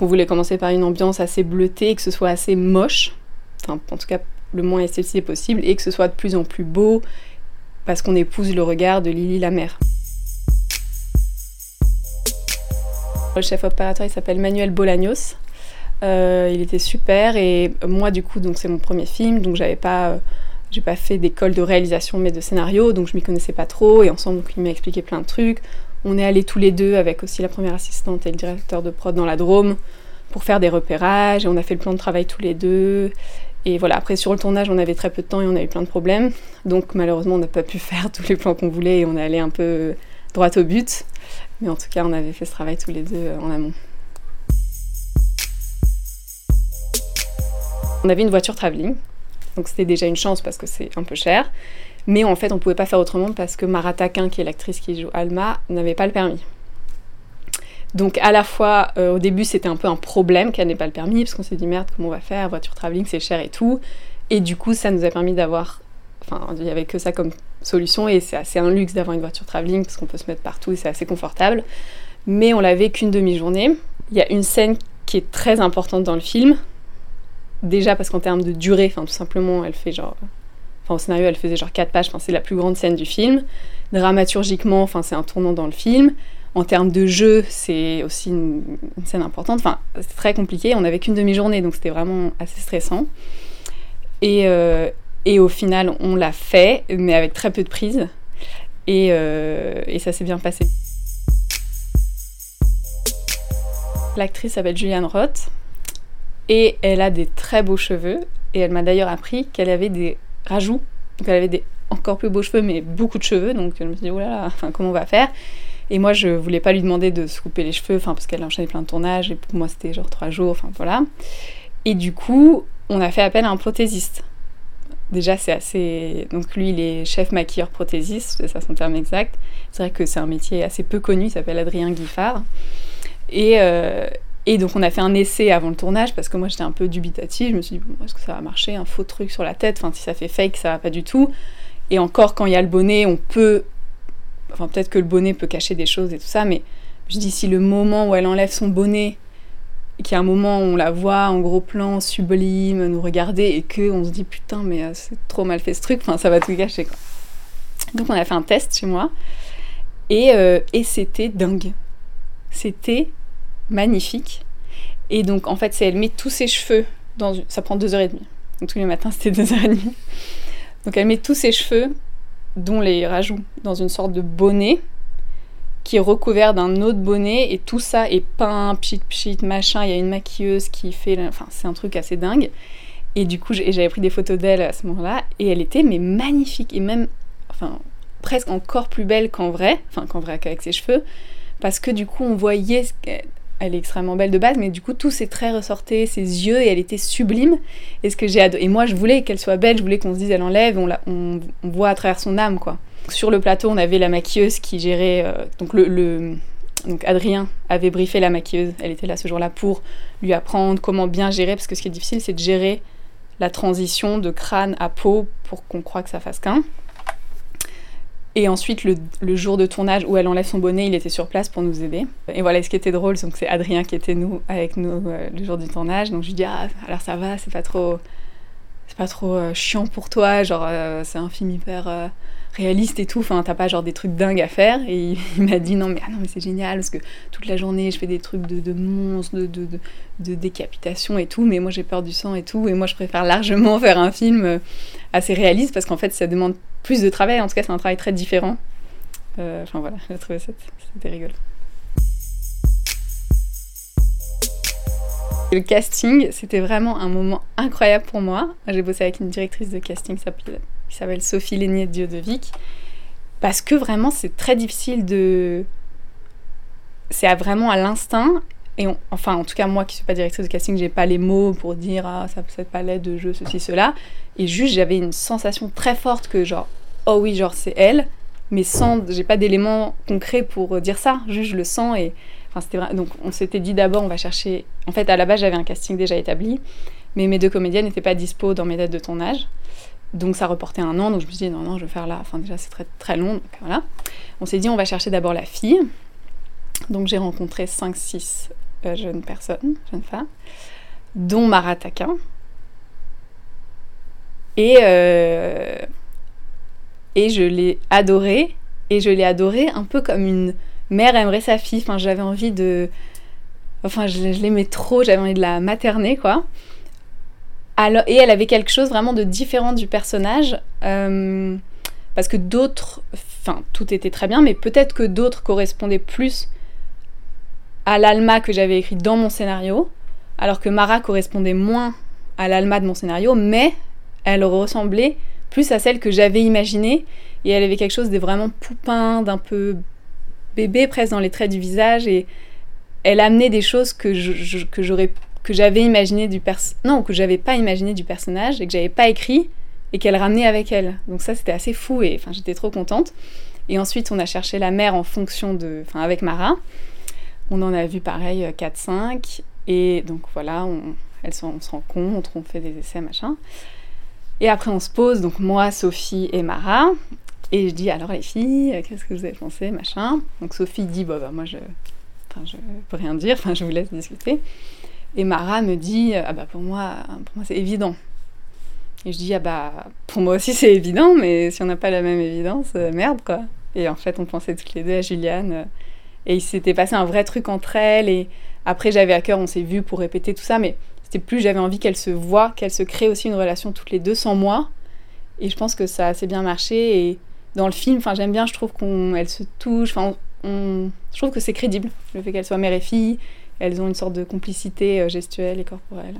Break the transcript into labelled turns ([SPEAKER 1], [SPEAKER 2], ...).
[SPEAKER 1] on voulait commencer par une ambiance assez bleutée, que ce soit assez moche, enfin en tout cas le moins esthétique possible, et que ce soit de plus en plus beau, parce qu'on épouse le regard de Lily la mère. Le chef opérateur il s'appelle Manuel Bolagnos. Euh, il était super et moi du coup donc c'est mon premier film donc j'avais pas euh, j'ai pas fait d'école de réalisation mais de scénario donc je m'y connaissais pas trop et ensemble il m'a expliqué plein de trucs. On est allés tous les deux avec aussi la première assistante et le directeur de prod dans la Drôme pour faire des repérages et on a fait le plan de travail tous les deux. Et voilà, après sur le tournage, on avait très peu de temps et on a eu plein de problèmes. Donc malheureusement, on n'a pas pu faire tous les plans qu'on voulait et on est allé un peu droit au but. Mais en tout cas, on avait fait ce travail tous les deux en amont. On avait une voiture travelling, donc c'était déjà une chance parce que c'est un peu cher. Mais en fait, on pouvait pas faire autrement parce que Mara Taquin, qui est l'actrice qui joue Alma, n'avait pas le permis. Donc à la fois, euh, au début, c'était un peu un problème qu'elle n'ait pas le permis, parce qu'on s'est dit merde, comment on va faire, voiture travelling, c'est cher et tout. Et du coup, ça nous a permis d'avoir, enfin, il n'y avait que ça comme solution, et c'est assez un luxe d'avoir une voiture travelling, parce qu'on peut se mettre partout et c'est assez confortable. Mais on l'avait qu'une demi-journée. Il y a une scène qui est très importante dans le film, déjà parce qu'en termes de durée, enfin tout simplement, elle fait genre Enfin, au scénario, elle faisait genre 4 pages, enfin, c'est la plus grande scène du film. Dramaturgiquement, enfin, c'est un tournant dans le film. En termes de jeu, c'est aussi une, scène importante. Enfin, c'est très compliqué. On n'avait qu'une demi-journée, donc c'était vraiment assez stressant. Et, euh, et au final, on l'a fait, mais avec très peu de prise. Et, euh, et ça s'est bien passé. L'actrice s'appelle Julianne Roth et elle a des très beaux cheveux. Et elle m'a d'ailleurs appris qu'elle avait des rajout. Donc elle avait des encore plus beaux cheveux, mais beaucoup de cheveux. Donc je me suis dit, enfin, comment on va faire? Et moi, je voulais pas lui demander de se couper les cheveux, enfin, parce qu'elle a enchaîné plein de tournages, et pour moi, c'était genre trois jours, enfin voilà. Et du coup, on a fait appel à un prothésiste. Déjà, c'est assez. Donc, lui, il est chef maquilleur prothésiste, c'est ça son terme exact. C'est vrai que c'est un métier assez peu connu, il s'appelle Adrien Guiffard. Et, euh, et donc on a fait un essai avant le tournage parce que moi j'étais un peu dubitative. Je me suis dit, est-ce que ça va marcher Un faux truc sur la tête, enfin si ça fait fake, ça va pas du tout. Et encore quand il y a le bonnet, on peut. Enfin peut-être que le bonnet peut cacher des choses et tout ça, mais je dis si le moment où elle enlève son bonnet, qu'il y a un moment où on la voit en gros plan, sublime, nous regarder et que on se dit putain mais euh, c'est trop mal fait ce truc, enfin ça va tout quoi. Donc on a fait un test chez moi et, euh, et c'était dingue. C'était magnifique. Et donc, en fait, elle met tous ses cheveux dans Ça prend deux heures et demie. Donc, tous les matins, c'était deux heures et demie. Donc, elle met tous ses cheveux, dont les rajouts, dans une sorte de bonnet qui est recouvert d'un autre bonnet et tout ça est peint, pchit pchit, machin. Il y a une maquilleuse qui fait. Enfin, c'est un truc assez dingue. Et du coup, j'avais pris des photos d'elle à ce moment-là et elle était mais magnifique et même, enfin, presque encore plus belle qu'en vrai, enfin qu'en vrai qu'avec ses cheveux, parce que du coup, on voyait elle est extrêmement belle de base, mais du coup tous ses traits ressortaient, ses yeux, et elle était sublime. Et ce que j'ai Et moi je voulais qu'elle soit belle, je voulais qu'on se dise elle enlève, on, la... on... voit à travers son âme quoi. Sur le plateau, on avait la maquilleuse qui gérait. Euh, donc le, Donc Adrien avait briefé la maquilleuse, elle était là ce jour-là pour lui apprendre comment bien gérer, parce que ce qui est difficile c'est de gérer la transition de crâne à peau pour qu'on croit que ça fasse qu'un. Et ensuite, le, jour de tournage où elle enlève son bonnet, il était sur place pour nous aider. Et voilà, ce qui était drôle, c'est Adrien qui était nous, avec nous euh, le jour du tournage. Donc je lui dis Ah, alors ça va, c'est pas trop, pas trop euh, chiant pour toi. Genre, euh, c'est un film hyper réaliste et tout. Enfin, t'as pas genre des trucs dingues à faire. Et il, m'a dit non mais, ah mais c'est génial parce que toute la journée je fais des trucs de, de monstres, de, de, de, décapitation et tout. Mais moi j'ai peur du sang et tout. Et moi je préfère largement faire un film assez réaliste parce qu'en fait ça demande plus de travail. En tout cas, c'est un travail très différent. Euh, enfin voilà, j'ai trouvé ça c'était rigolo. Le casting, c'était vraiment un moment incroyable pour moi. J'ai bossé avec une directrice de casting qui s'appelle Sophie Lénier Diodovic. Parce que vraiment, c'est très difficile de. C'est vraiment à l'instinct. Et enfin, en tout cas, moi qui suis pas directrice de casting, j'ai pas les mots pour dire ah, ça, cette palette de jeu, ceci, cela. Et juste, j'avais une sensation très forte que, genre, oh oui, genre, c'est elle. Mais sans. J'ai pas d'éléments concrets pour dire ça. Juste, je le sens et donc on s'était dit d'abord on va chercher. En fait, à la base j'avais un casting déjà établi, mais mes deux comédiennes n'étaient pas dispo dans mes dates de tournage. Donc ça reportait un an, donc je me suis dit non, non, je vais faire là. Enfin, déjà c'est très, très long, donc voilà. On s'est dit on va chercher d'abord la fille. Donc j'ai rencontré 5-6 jeunes personnes, jeunes femmes, dont Mara Taquin. Et, et je l'ai adorée, et je l'ai adorée un peu comme une mère aimerait sa fille. Enfin, j'avais envie de. Enfin, je, l'aimais trop, j'avais envie de la materner, quoi. Alors, et elle avait quelque chose vraiment de différent du personnage. Euh, parce que d'autres. Enfin, tout était très bien, mais peut-être que d'autres correspondaient plus à l'Alma que j'avais écrit dans mon scénario, alors que Mara correspondait moins à l'Alma de mon scénario, mais elle ressemblait plus à celle que j'avais imaginée, et elle avait quelque chose de vraiment poupin, d'un peu bébé presque dans les traits du visage et elle amenait des choses que j'avais imaginé du pers non que j'avais pas imaginé du personnage et que j'avais pas écrit et qu'elle ramenait avec elle. Donc ça c'était assez fou et j'étais trop contente. Et ensuite on a cherché la mère en fonction de enfin avec Mara on en a vu pareil 4 5 et donc voilà on, elles sont, on se rencontre on fait des essais machin et après on se pose donc moi Sophie et Mara et je dis alors les filles, qu'est-ce que vous avez pensé, machin? Donc Sophie dit bah, moi je, enfin je peux rien dire, je vous laisse discuter. Et Mara me dit ah bah pour moi, pour moi c'est évident. Et je dis ah bah pour moi aussi c'est évident, mais si on n'a pas la même évidence, euh, merde quoi. Et en fait on pensait toutes les deux à Juliane. Euh, et il s'était passé un vrai truc entre elles. Et après j'avais à cœur, on s'est vu pour répéter tout ça, mais c'était plus j'avais envie qu'elles se voient, qu'elles se créent aussi une relation toutes les deux sans moi. Et je pense que ça a assez bien marché. Et dans le film, j'aime bien, je trouve qu'elle se touche, enfin je trouve que c'est crédible, le fait qu'elles soient mère et fille, elles ont une sorte de complicité euh, gestuelle et corporelle.